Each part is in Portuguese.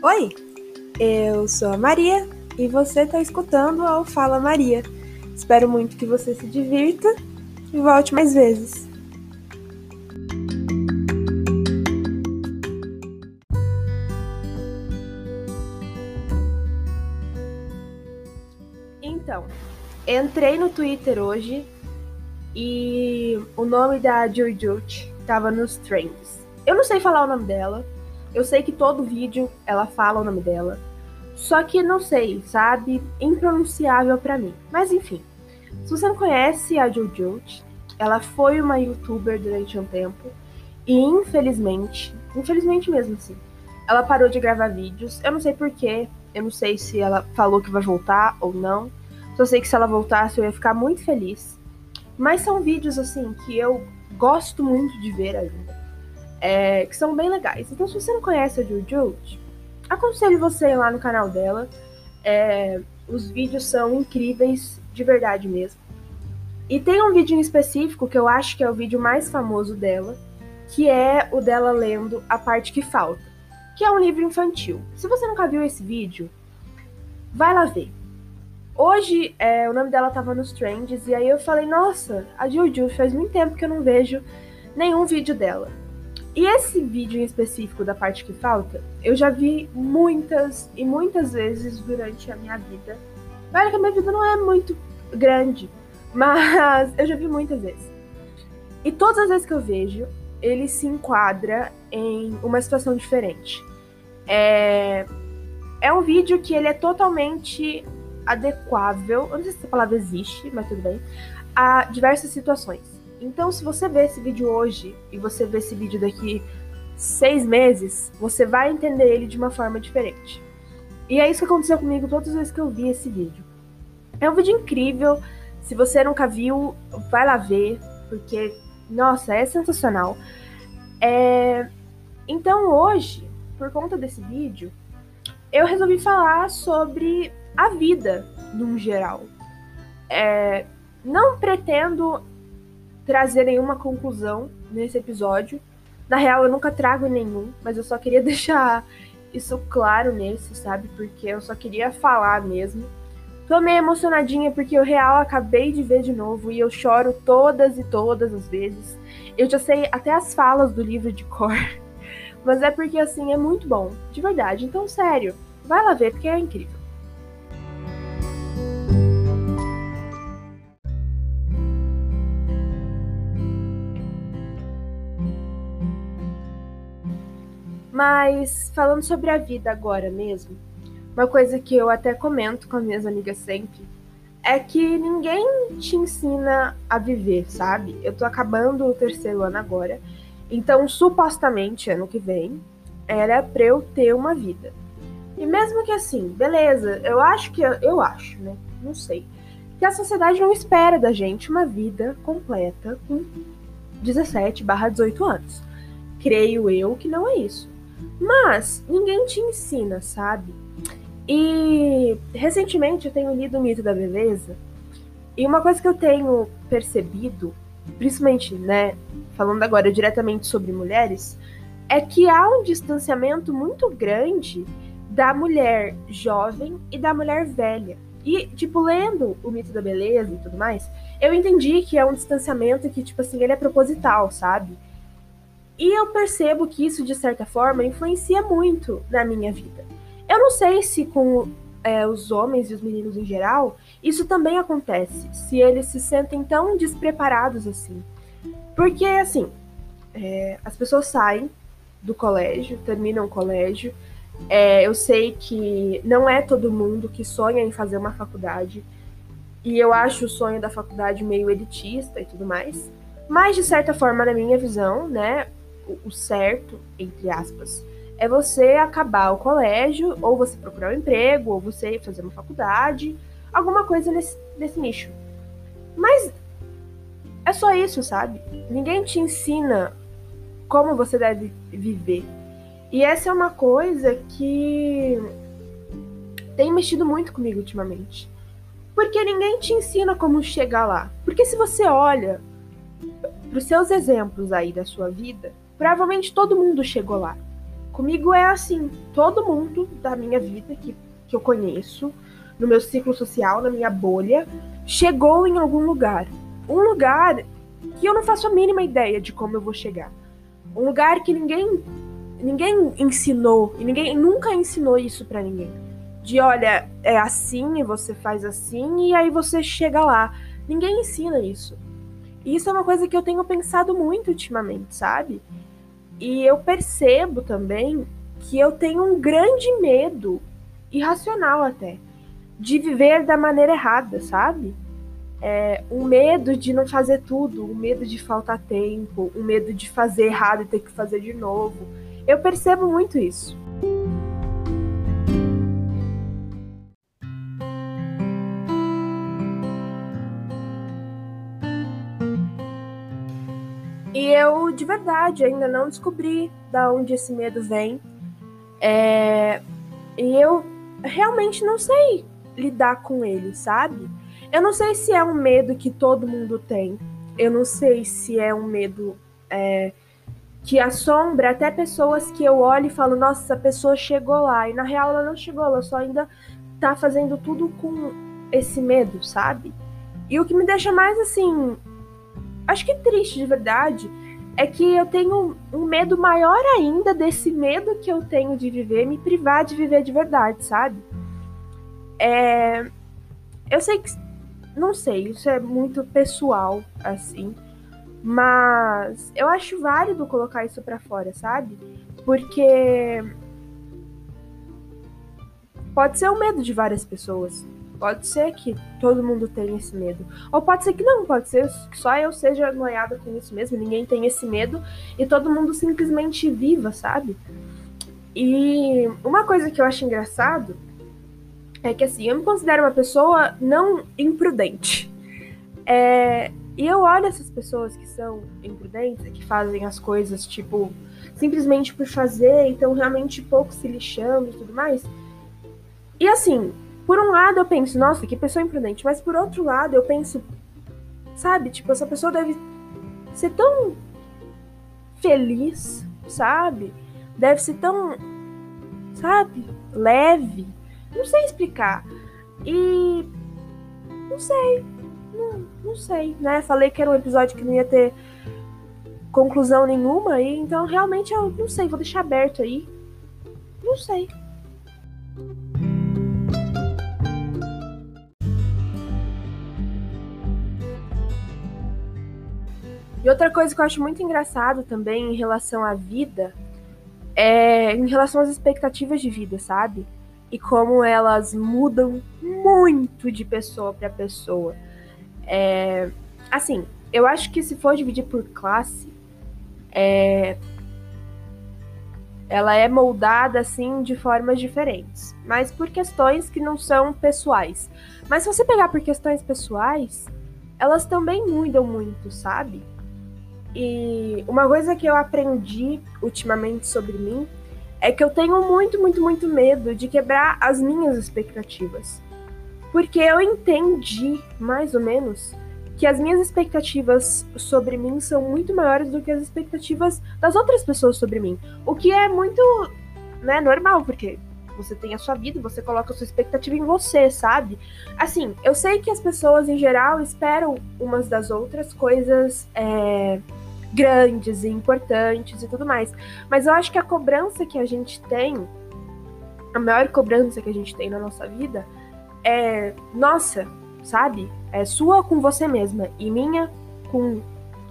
Oi, eu sou a Maria e você está escutando ao Fala Maria. Espero muito que você se divirta e volte mais vezes. Então, entrei no Twitter hoje e o nome da Jujut estava nos trends. Eu não sei falar o nome dela, eu sei que todo vídeo ela fala o nome dela. Só que não sei, sabe? Impronunciável para mim. Mas enfim. Se você não conhece a Jojo, ela foi uma youtuber durante um tempo. E infelizmente, infelizmente mesmo assim, ela parou de gravar vídeos. Eu não sei porquê. Eu não sei se ela falou que vai voltar ou não. Só sei que se ela voltasse eu ia ficar muito feliz. Mas são vídeos assim que eu gosto muito de ver ainda é, que são bem legais. Então, se você não conhece a Juju, aconselho você ir lá no canal dela. É, os vídeos são incríveis, de verdade mesmo. E tem um vídeo em específico que eu acho que é o vídeo mais famoso dela, que é o dela lendo A Parte Que Falta, que é um livro infantil. Se você nunca viu esse vídeo, vai lá ver. Hoje, é, o nome dela tava nos trends, e aí eu falei, nossa, a Juju, faz muito tempo que eu não vejo nenhum vídeo dela. E esse vídeo em específico da parte que falta, eu já vi muitas e muitas vezes durante a minha vida. Olha que a minha vida não é muito grande, mas eu já vi muitas vezes. E todas as vezes que eu vejo, ele se enquadra em uma situação diferente. É, é um vídeo que ele é totalmente adequável, eu não sei se essa palavra existe, mas tudo bem, a diversas situações. Então, se você ver esse vídeo hoje e você ver esse vídeo daqui seis meses, você vai entender ele de uma forma diferente. E é isso que aconteceu comigo todas as vezes que eu vi esse vídeo. É um vídeo incrível. Se você nunca viu, vai lá ver, porque, nossa, é sensacional. É... Então, hoje, por conta desse vídeo, eu resolvi falar sobre a vida num geral. É... Não pretendo trazer nenhuma conclusão nesse episódio. Na real, eu nunca trago nenhum, mas eu só queria deixar isso claro nesse, sabe? Porque eu só queria falar mesmo. Tô meio emocionadinha porque eu real acabei de ver de novo e eu choro todas e todas as vezes. Eu já sei até as falas do livro de cor. Mas é porque assim é muito bom, de verdade. Então, sério, vai lá ver porque é incrível. Mas falando sobre a vida agora mesmo, uma coisa que eu até comento com as minhas amigas sempre é que ninguém te ensina a viver, sabe? Eu tô acabando o terceiro ano agora, então supostamente ano que vem era pra eu ter uma vida. E mesmo que assim, beleza, eu acho que eu acho, né? Não sei. Que a sociedade não espera da gente uma vida completa com 17/18 anos. Creio eu que não é isso. Mas ninguém te ensina, sabe? E recentemente eu tenho lido o Mito da Beleza, e uma coisa que eu tenho percebido, principalmente, né, falando agora diretamente sobre mulheres, é que há um distanciamento muito grande da mulher jovem e da mulher velha. E, tipo, lendo o mito da beleza e tudo mais, eu entendi que é um distanciamento que, tipo assim, ele é proposital, sabe? E eu percebo que isso, de certa forma, influencia muito na minha vida. Eu não sei se com é, os homens e os meninos em geral, isso também acontece, se eles se sentem tão despreparados assim. Porque, assim, é, as pessoas saem do colégio, terminam o colégio. É, eu sei que não é todo mundo que sonha em fazer uma faculdade. E eu acho o sonho da faculdade meio elitista e tudo mais. Mas, de certa forma, na minha visão, né, o certo, entre aspas, é você acabar o colégio, ou você procurar um emprego, ou você fazer uma faculdade, alguma coisa nesse, nesse nicho. Mas é só isso, sabe? Ninguém te ensina como você deve viver. E essa é uma coisa que tem mexido muito comigo ultimamente. Porque ninguém te ensina como chegar lá. Porque se você olha para os seus exemplos aí da sua vida, Provavelmente todo mundo chegou lá. Comigo é assim, todo mundo da minha vida que, que eu conheço, no meu ciclo social, na minha bolha, chegou em algum lugar. Um lugar que eu não faço a mínima ideia de como eu vou chegar. Um lugar que ninguém ninguém ensinou e ninguém nunca ensinou isso para ninguém. De olha, é assim e você faz assim e aí você chega lá. Ninguém ensina isso. E isso é uma coisa que eu tenho pensado muito ultimamente, sabe? E eu percebo também que eu tenho um grande medo, irracional até, de viver da maneira errada, sabe? É, um medo de não fazer tudo, um medo de faltar tempo, um medo de fazer errado e ter que fazer de novo. Eu percebo muito isso. De verdade, ainda não descobri da onde esse medo vem. É... E eu realmente não sei lidar com ele, sabe? Eu não sei se é um medo que todo mundo tem. Eu não sei se é um medo é, que assombra até pessoas que eu olho e falo, nossa, essa pessoa chegou lá. E na real ela não chegou, ela só ainda tá fazendo tudo com esse medo, sabe? E o que me deixa mais assim. Acho que triste de verdade é que eu tenho um medo maior ainda desse medo que eu tenho de viver, me privar de viver de verdade, sabe? É, eu sei que. Não sei, isso é muito pessoal, assim. Mas eu acho válido colocar isso para fora, sabe? Porque. Pode ser o medo de várias pessoas. Pode ser que todo mundo tenha esse medo. Ou pode ser que não, pode ser que só eu seja noiada com isso mesmo, ninguém tem esse medo e todo mundo simplesmente viva, sabe? E uma coisa que eu acho engraçado é que assim, eu me considero uma pessoa não imprudente. É, e eu olho essas pessoas que são imprudentes, que fazem as coisas, tipo, simplesmente por fazer, então realmente pouco se lixando e tudo mais. E assim, por um lado eu penso, nossa, que pessoa imprudente, mas por outro lado eu penso, sabe, tipo, essa pessoa deve ser tão feliz, sabe? Deve ser tão, sabe, leve não sei explicar. E. Não sei. Não, não sei, né? Falei que era um episódio que não ia ter conclusão nenhuma, e então realmente eu não sei, vou deixar aberto aí. Não sei. E outra coisa que eu acho muito engraçado também em relação à vida é em relação às expectativas de vida, sabe? e como elas mudam muito de pessoa para pessoa. É, assim, eu acho que se for dividir por classe, é, ela é moldada assim de formas diferentes, mas por questões que não são pessoais. Mas se você pegar por questões pessoais, elas também mudam muito, sabe? E uma coisa que eu aprendi ultimamente sobre mim é que eu tenho muito, muito, muito medo de quebrar as minhas expectativas. Porque eu entendi, mais ou menos, que as minhas expectativas sobre mim são muito maiores do que as expectativas das outras pessoas sobre mim. O que é muito, né, normal, porque você tem a sua vida, você coloca a sua expectativa em você, sabe? Assim, eu sei que as pessoas em geral esperam umas das outras coisas é, grandes e importantes e tudo mais. Mas eu acho que a cobrança que a gente tem, a maior cobrança que a gente tem na nossa vida é nossa, sabe? É sua com você mesma e minha com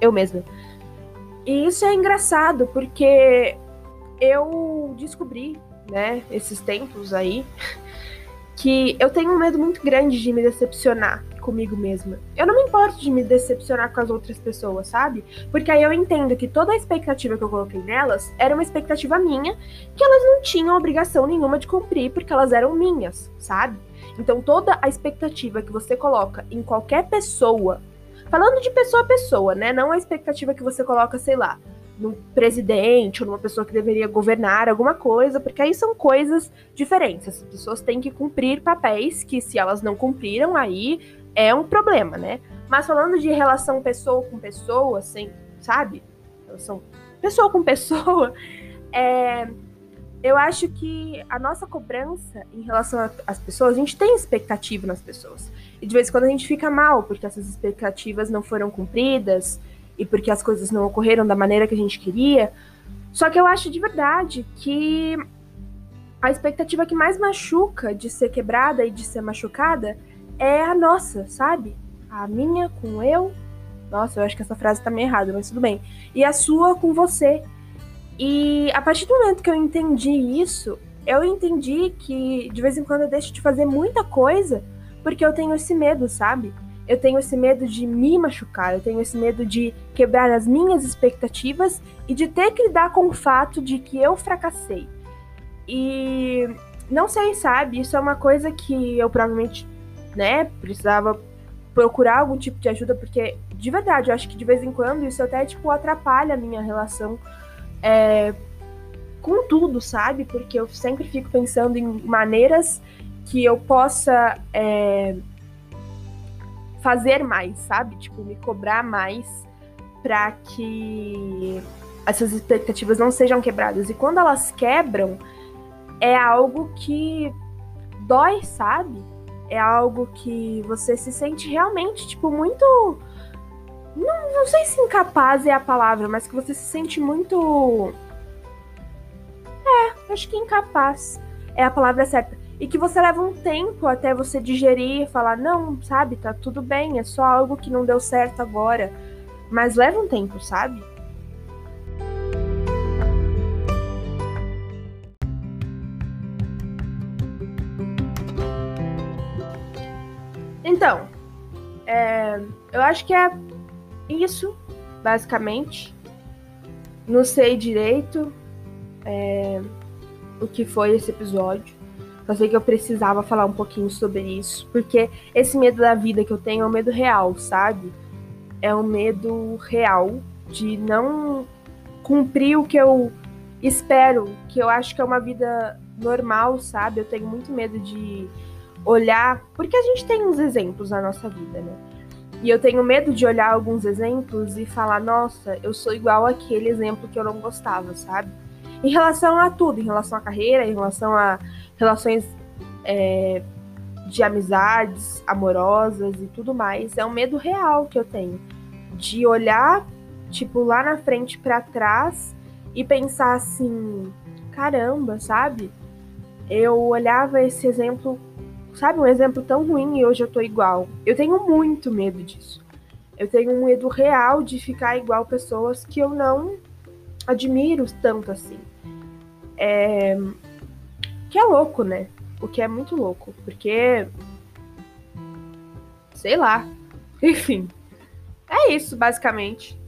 eu mesma. E isso é engraçado porque eu descobri, né, esses tempos aí, que eu tenho um medo muito grande de me decepcionar comigo mesma. Eu não me importo de me decepcionar com as outras pessoas, sabe? Porque aí eu entendo que toda a expectativa que eu coloquei nelas era uma expectativa minha, que elas não tinham obrigação nenhuma de cumprir, porque elas eram minhas, sabe? Então toda a expectativa que você coloca em qualquer pessoa, falando de pessoa a pessoa, né? Não a expectativa que você coloca, sei lá, num presidente ou numa pessoa que deveria governar alguma coisa, porque aí são coisas diferentes. As pessoas têm que cumprir papéis que, se elas não cumpriram, aí é um problema, né? Mas falando de relação pessoa com pessoa, assim, sabe? Relação pessoa com pessoa, é, eu acho que a nossa cobrança em relação às pessoas, a gente tem expectativa nas pessoas. E de vez em quando a gente fica mal porque essas expectativas não foram cumpridas e porque as coisas não ocorreram da maneira que a gente queria. Só que eu acho de verdade que a expectativa que mais machuca de ser quebrada e de ser machucada é a nossa, sabe? A minha com eu. Nossa, eu acho que essa frase tá meio errada, mas tudo bem. E a sua com você. E a partir do momento que eu entendi isso, eu entendi que de vez em quando eu deixo de fazer muita coisa porque eu tenho esse medo, sabe? Eu tenho esse medo de me machucar, eu tenho esse medo de quebrar as minhas expectativas e de ter que lidar com o fato de que eu fracassei. E não sei, sabe? Isso é uma coisa que eu provavelmente, né, precisava procurar algum tipo de ajuda, porque de verdade, eu acho que de vez em quando isso até, tipo, atrapalha a minha relação é, com tudo, sabe? Porque eu sempre fico pensando em maneiras que eu possa é, fazer mais, sabe? Tipo, me cobrar mais para que essas expectativas não sejam quebradas. E quando elas quebram, é algo que dói, sabe? É algo que você se sente realmente, tipo, muito não, não sei se incapaz é a palavra, mas que você se sente muito. É, acho que incapaz é a palavra certa. E que você leva um tempo até você digerir falar: não, sabe, tá tudo bem, é só algo que não deu certo agora. Mas leva um tempo, sabe? Então, é, eu acho que é isso, basicamente. Não sei direito é, o que foi esse episódio. Só sei que eu precisava falar um pouquinho sobre isso. Porque esse medo da vida que eu tenho é um medo real, sabe? É um medo real de não cumprir o que eu espero, que eu acho que é uma vida normal, sabe? Eu tenho muito medo de olhar. Porque a gente tem uns exemplos na nossa vida, né? E eu tenho medo de olhar alguns exemplos e falar, nossa, eu sou igual aquele exemplo que eu não gostava, sabe? Em relação a tudo, em relação à carreira, em relação a relações é, de amizades amorosas e tudo mais, é um medo real que eu tenho. De olhar, tipo, lá na frente para trás e pensar assim, caramba, sabe? Eu olhava esse exemplo sabe, um exemplo tão ruim e hoje eu tô igual. Eu tenho muito medo disso. Eu tenho um medo real de ficar igual pessoas que eu não admiro tanto assim. É... Que é louco, né? O que é muito louco, porque. Sei lá. Enfim. É isso, basicamente.